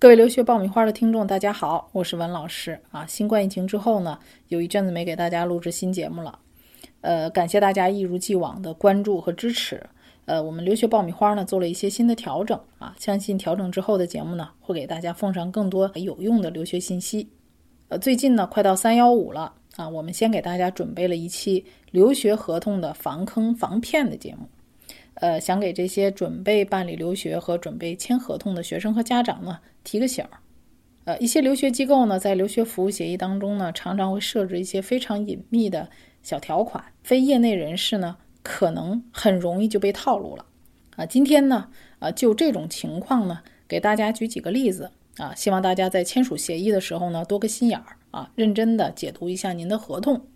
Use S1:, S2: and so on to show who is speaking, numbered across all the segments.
S1: 各位留学爆米花的听众，大家好，我是文老师啊。新冠疫情之后呢，有一阵子没给大家录制新节目了，呃，感谢大家一如既往的关注和支持。呃，我们留学爆米花呢做了一些新的调整啊，相信调整之后的节目呢，会给大家奉上更多有用的留学信息。呃，最近呢快到三幺五了啊，我们先给大家准备了一期留学合同的防坑防骗的节目。呃，想给这些准备办理留学和准备签合同的学生和家长呢提个醒儿。呃，一些留学机构呢，在留学服务协议当中呢，常常会设置一些非常隐秘的小条款，非业内人士呢，可能很容易就被套路了。啊，今天呢，啊，就这种情况呢，给大家举几个例子啊，希望大家在签署协议的时候呢，多个心眼儿啊，认真的解读一下您的合同。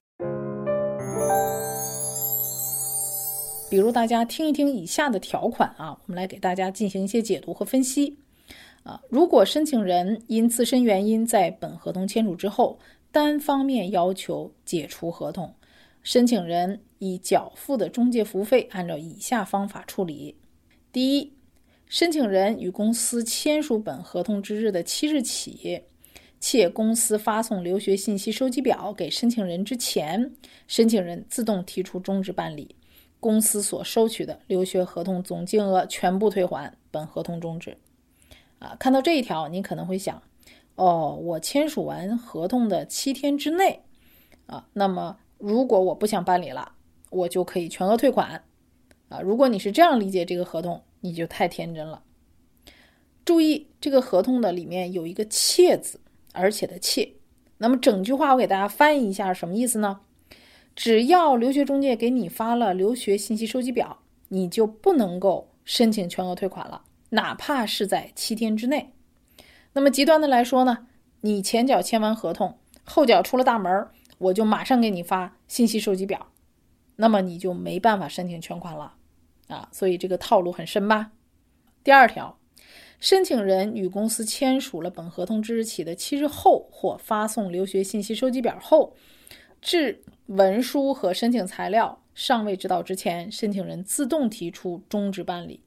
S1: 比如大家听一听以下的条款啊，我们来给大家进行一些解读和分析啊。如果申请人因自身原因在本合同签署之后单方面要求解除合同，申请人已缴付的中介服务费按照以下方法处理：第一，申请人与公司签署本合同之日的七日起，且公司发送留学信息收集表给申请人之前，申请人自动提出终止办理。公司所收取的留学合同总金额全部退还，本合同终止。啊，看到这一条，你可能会想，哦，我签署完合同的七天之内，啊，那么如果我不想办理了，我就可以全额退款。啊，如果你是这样理解这个合同，你就太天真了。注意，这个合同的里面有一个“且”字，而且的“且”。那么整句话我给大家翻译一下，什么意思呢？只要留学中介给你发了留学信息收集表，你就不能够申请全额退款了，哪怕是在七天之内。那么极端的来说呢，你前脚签完合同，后脚出了大门，我就马上给你发信息收集表，那么你就没办法申请全款了啊！所以这个套路很深吧？第二条，申请人与公司签署了本合同之日起的七日后，或发送留学信息收集表后，至文书和申请材料尚未知道之前，申请人自动提出终止办理，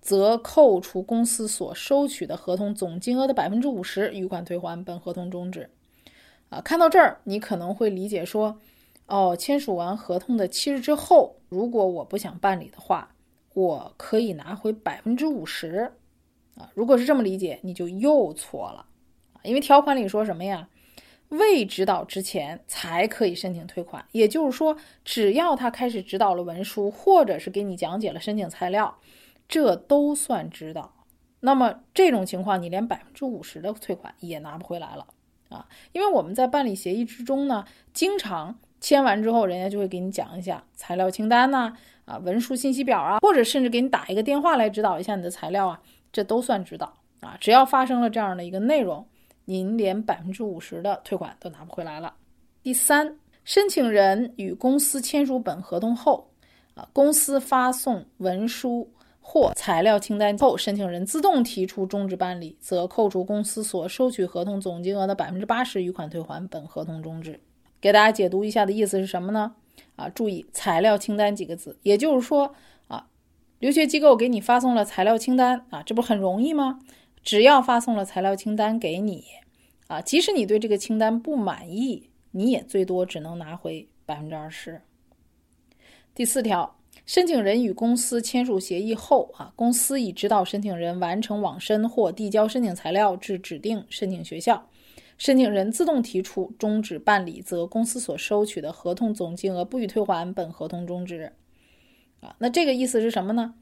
S1: 则扣除公司所收取的合同总金额的百分之五十，余款退还，本合同终止。啊，看到这儿，你可能会理解说，哦，签署完合同的七日之后，如果我不想办理的话，我可以拿回百分之五十。啊，如果是这么理解，你就又错了。因为条款里说什么呀？未指导之前才可以申请退款，也就是说，只要他开始指导了文书，或者是给你讲解了申请材料，这都算指导。那么这种情况，你连百分之五十的退款也拿不回来了啊！因为我们在办理协议之中呢，经常签完之后，人家就会给你讲一下材料清单呐，啊，文书信息表啊，或者甚至给你打一个电话来指导一下你的材料啊，这都算指导啊！只要发生了这样的一个内容。您连百分之五十的退款都拿不回来了。第三，申请人与公司签署本合同后，啊，公司发送文书或材料清单后，申请人自动提出终止办理，则扣除公司所收取合同总金额的百分之八十，余款退还，本合同终止。给大家解读一下的意思是什么呢？啊，注意“材料清单”几个字，也就是说，啊，留学机构给你发送了材料清单，啊，这不很容易吗？只要发送了材料清单给你，啊，即使你对这个清单不满意，你也最多只能拿回百分之二十。第四条，申请人与公司签署协议后，啊，公司已指导申请人完成网申或递交申请材料至指定申请学校，申请人自动提出终止办理，则公司所收取的合同总金额不予退还，本合同终止。啊，那这个意思是什么呢？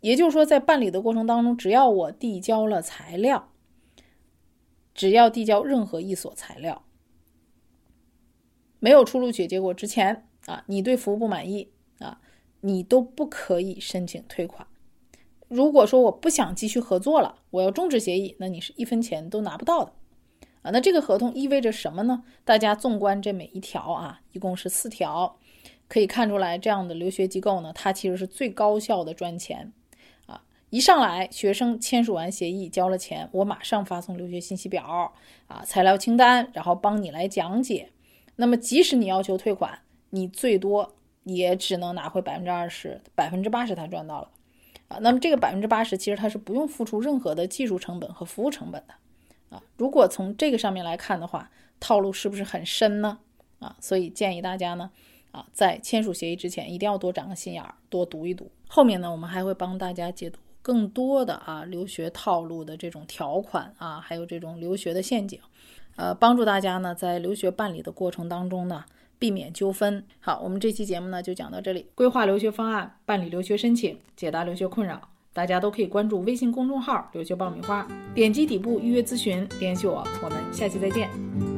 S1: 也就是说，在办理的过程当中，只要我递交了材料，只要递交任何一所材料，没有出录取结果之前啊，你对服务不满意啊，你都不可以申请退款。如果说我不想继续合作了，我要终止协议，那你是一分钱都拿不到的啊。那这个合同意味着什么呢？大家纵观这每一条啊，一共是四条，可以看出来，这样的留学机构呢，它其实是最高效的赚钱。一上来，学生签署完协议，交了钱，我马上发送留学信息表啊，材料清单，然后帮你来讲解。那么，即使你要求退款，你最多也只能拿回百分之二十，百分之八十他赚到了啊。那么这个百分之八十其实他是不用付出任何的技术成本和服务成本的啊。如果从这个上面来看的话，套路是不是很深呢？啊，所以建议大家呢，啊，在签署协议之前一定要多长个心眼儿，多读一读。后面呢，我们还会帮大家解读更多的啊留学套路的这种条款啊，还有这种留学的陷阱，呃，帮助大家呢在留学办理的过程当中呢避免纠纷。好，我们这期节目呢就讲到这里。规划留学方案，办理留学申请，解答留学困扰，大家都可以关注微信公众号“留学爆米花”，点击底部预约咨询，联系我。我们下期再见。